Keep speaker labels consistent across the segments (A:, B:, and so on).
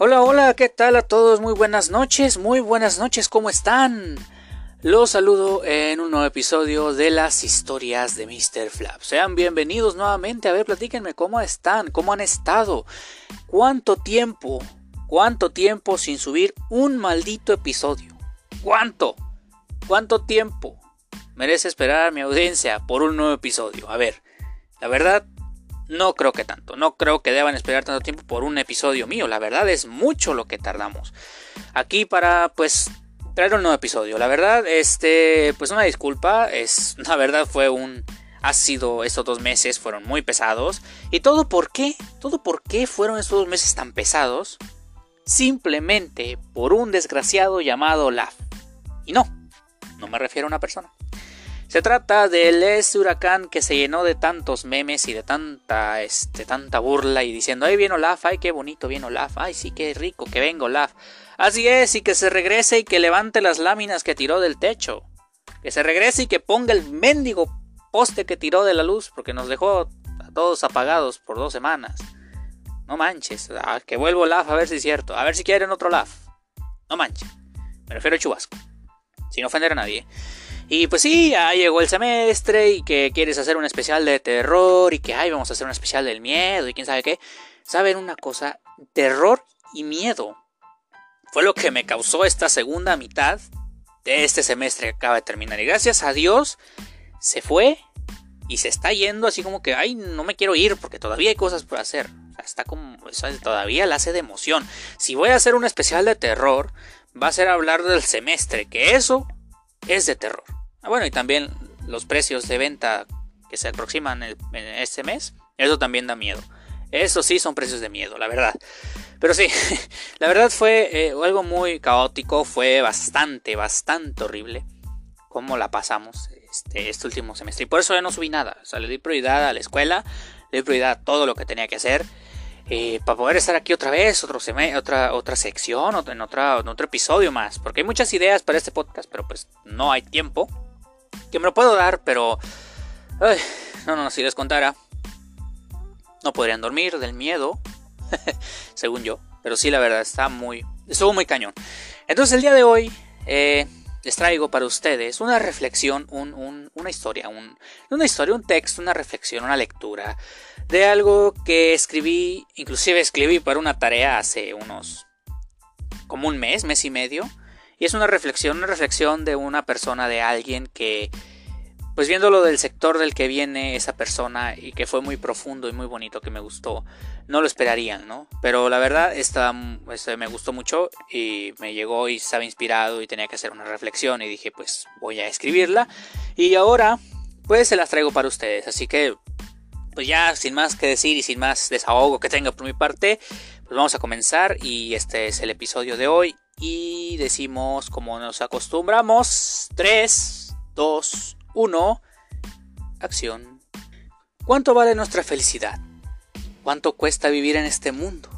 A: Hola, hola, ¿qué tal a todos? Muy buenas noches, muy buenas noches, ¿cómo están? Los saludo en un nuevo episodio de las historias de Mr. Flap. Sean bienvenidos nuevamente. A ver, platíquenme cómo están, cómo han estado, cuánto tiempo, cuánto tiempo sin subir un maldito episodio. ¿Cuánto? ¿Cuánto tiempo merece esperar mi audiencia por un nuevo episodio? A ver, la verdad, no creo que tanto. No creo que deban esperar tanto tiempo por un episodio mío. La verdad es mucho lo que tardamos. Aquí para pues traer un nuevo episodio. La verdad, este, pues una disculpa. Es, la verdad fue un, ha sido estos dos meses fueron muy pesados. Y todo por qué, todo por qué fueron estos dos meses tan pesados. Simplemente por un desgraciado llamado Laf. Y no, no me refiero a una persona. Se trata del este huracán que se llenó de tantos memes y de tanta, este, tanta burla y diciendo, ay, viene Olaf, ay, qué bonito viene Olaf, ay, sí, qué rico que venga Olaf. Así es, y que se regrese y que levante las láminas que tiró del techo. Que se regrese y que ponga el mendigo poste que tiró de la luz, porque nos dejó a todos apagados por dos semanas. No manches, ah, que vuelvo Olaf a ver si es cierto, a ver si quieren otro Olaf. No manches, me refiero a Chubasco, sin ofender a nadie. Y pues sí, ya llegó el semestre y que quieres hacer un especial de terror y que ay, vamos a hacer un especial del miedo y quién sabe qué. ¿Saben una cosa? Terror y miedo. Fue lo que me causó esta segunda mitad de este semestre que acaba de terminar. Y gracias a Dios se fue y se está yendo así como que, ay, no me quiero ir porque todavía hay cosas por hacer. está como, todavía la hace de emoción. Si voy a hacer un especial de terror, va a ser hablar del semestre, que eso es de terror. Ah, bueno, y también los precios de venta que se aproximan en este mes, eso también da miedo. Eso sí son precios de miedo, la verdad. Pero sí, la verdad fue eh, algo muy caótico, fue bastante, bastante horrible cómo la pasamos este, este, último semestre. Y por eso ya no subí nada. O sea, le di prioridad a la escuela, le di prioridad a todo lo que tenía que hacer. Eh, para poder estar aquí otra vez, otro otra, otra sección, en, otra, en otro episodio más. Porque hay muchas ideas para este podcast, pero pues no hay tiempo que me lo puedo dar, pero... no, no, si les contara, no podrían dormir del miedo, según yo. Pero sí, la verdad, está muy... Estuvo muy cañón. Entonces el día de hoy eh, les traigo para ustedes una reflexión, una historia, un, una historia, un texto, una reflexión, una lectura de algo que escribí, inclusive escribí para una tarea hace unos... como un mes, mes y medio. Y es una reflexión, una reflexión de una persona, de alguien que, pues viéndolo del sector del que viene esa persona y que fue muy profundo y muy bonito, que me gustó, no lo esperarían, ¿no? Pero la verdad, esta, este, me gustó mucho y me llegó y estaba inspirado y tenía que hacer una reflexión y dije, pues voy a escribirla. Y ahora, pues se las traigo para ustedes. Así que, pues ya sin más que decir y sin más desahogo que tenga por mi parte, pues vamos a comenzar y este es el episodio de hoy y decimos como nos acostumbramos 3, 2, 1, acción. ¿Cuánto vale nuestra felicidad? ¿Cuánto cuesta vivir en este mundo?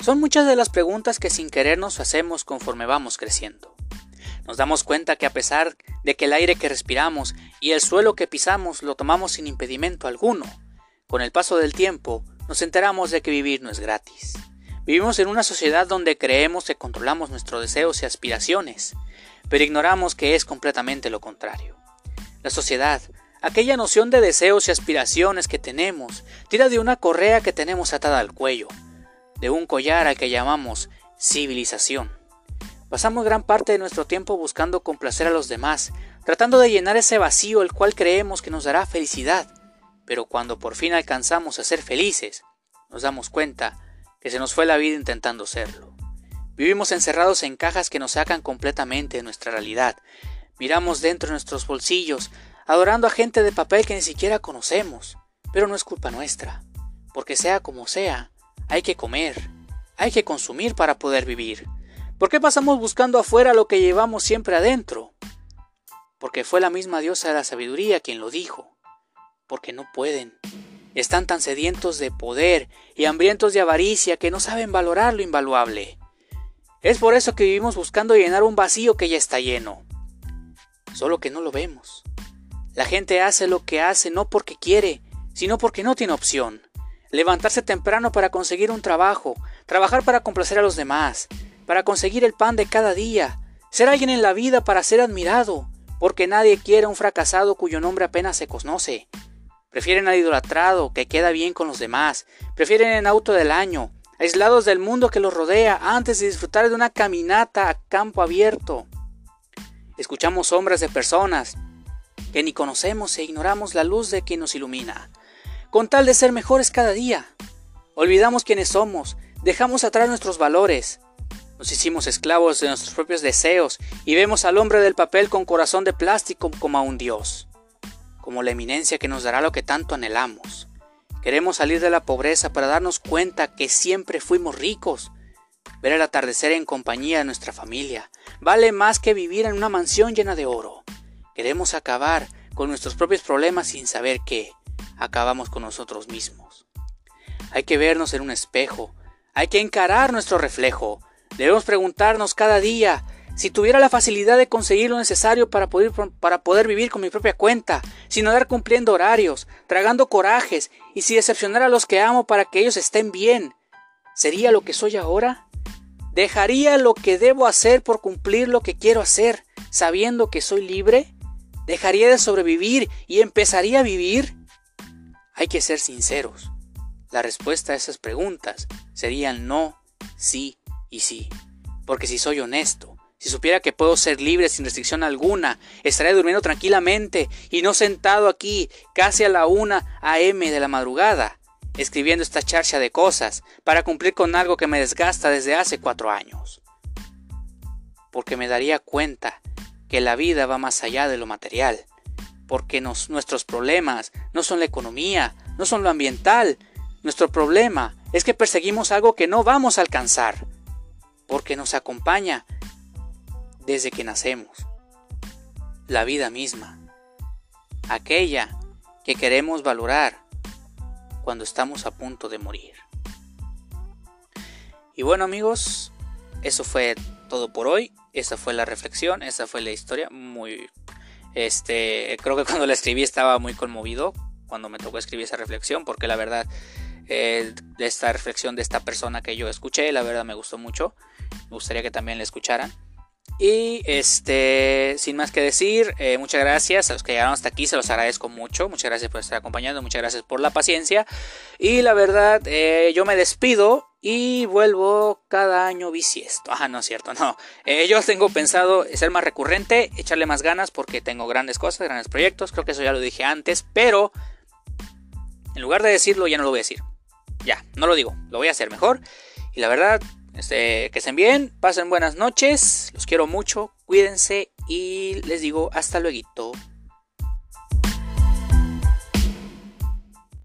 A: Son muchas de las preguntas que sin querer nos hacemos conforme vamos creciendo. Nos damos cuenta que a pesar de que el aire que respiramos y el suelo que pisamos lo tomamos sin impedimento alguno, con el paso del tiempo nos enteramos de que vivir no es gratis. Vivimos en una sociedad donde creemos que controlamos nuestros deseos y aspiraciones, pero ignoramos que es completamente lo contrario. La sociedad, aquella noción de deseos y aspiraciones que tenemos, tira de una correa que tenemos atada al cuello, de un collar al que llamamos civilización. Pasamos gran parte de nuestro tiempo buscando complacer a los demás, tratando de llenar ese vacío el cual creemos que nos dará felicidad, pero cuando por fin alcanzamos a ser felices, nos damos cuenta que se nos fue la vida intentando serlo. Vivimos encerrados en cajas que nos sacan completamente de nuestra realidad. Miramos dentro de nuestros bolsillos, adorando a gente de papel que ni siquiera conocemos. Pero no es culpa nuestra, porque sea como sea, hay que comer, hay que consumir para poder vivir. ¿Por qué pasamos buscando afuera lo que llevamos siempre adentro? Porque fue la misma diosa de la sabiduría quien lo dijo. Porque no pueden, están tan sedientos de poder y hambrientos de avaricia que no saben valorar lo invaluable. Es por eso que vivimos buscando llenar un vacío que ya está lleno. Solo que no lo vemos. La gente hace lo que hace no porque quiere, sino porque no tiene opción. levantarse temprano para conseguir un trabajo, trabajar para complacer a los demás, para conseguir el pan de cada día, ser alguien en la vida para ser admirado, porque nadie quiere un fracasado cuyo nombre apenas se conoce. Prefieren al idolatrado que queda bien con los demás, prefieren el auto del año, aislados del mundo que los rodea, antes de disfrutar de una caminata a campo abierto. Escuchamos sombras de personas que ni conocemos e ignoramos la luz de quien nos ilumina, con tal de ser mejores cada día. Olvidamos quiénes somos, dejamos atrás nuestros valores, nos hicimos esclavos de nuestros propios deseos y vemos al hombre del papel con corazón de plástico como a un dios, como la eminencia que nos dará lo que tanto anhelamos. Queremos salir de la pobreza para darnos cuenta que siempre fuimos ricos. Ver el atardecer en compañía de nuestra familia vale más que vivir en una mansión llena de oro. Queremos acabar con nuestros propios problemas sin saber que acabamos con nosotros mismos. Hay que vernos en un espejo, hay que encarar nuestro reflejo, Debemos preguntarnos cada día si tuviera la facilidad de conseguir lo necesario para poder, para poder vivir con mi propia cuenta, sin andar cumpliendo horarios, tragando corajes y si decepcionar a los que amo para que ellos estén bien, ¿sería lo que soy ahora? ¿Dejaría lo que debo hacer por cumplir lo que quiero hacer, sabiendo que soy libre? ¿Dejaría de sobrevivir y empezaría a vivir? Hay que ser sinceros. La respuesta a esas preguntas sería no, sí y sí, porque si soy honesto, si supiera que puedo ser libre sin restricción alguna, estaría durmiendo tranquilamente y no sentado aquí casi a la una a.m. de la madrugada, escribiendo esta charcha de cosas para cumplir con algo que me desgasta desde hace cuatro años. Porque me daría cuenta que la vida va más allá de lo material, porque nuestros problemas no son la economía, no son lo ambiental, nuestro problema es que perseguimos algo que no vamos a alcanzar porque nos acompaña desde que nacemos. La vida misma, aquella que queremos valorar cuando estamos a punto de morir. Y bueno amigos, eso fue todo por hoy. Esa fue la reflexión, esa fue la historia. Muy, este, creo que cuando la escribí estaba muy conmovido cuando me tocó escribir esa reflexión, porque la verdad eh, esta reflexión de esta persona que yo escuché, la verdad me gustó mucho. Me gustaría que también la escucharan. Y este, sin más que decir, eh, muchas gracias a los que llegaron hasta aquí, se los agradezco mucho. Muchas gracias por estar acompañando, muchas gracias por la paciencia. Y la verdad, eh, yo me despido y vuelvo cada año bisiesto. Ah, no es cierto, no. Eh, yo tengo pensado ser más recurrente, echarle más ganas porque tengo grandes cosas, grandes proyectos. Creo que eso ya lo dije antes, pero en lugar de decirlo, ya no lo voy a decir. Ya, no lo digo, lo voy a hacer mejor. Y la verdad, este, que estén bien, pasen buenas noches, quiero mucho, cuídense y les digo hasta luego.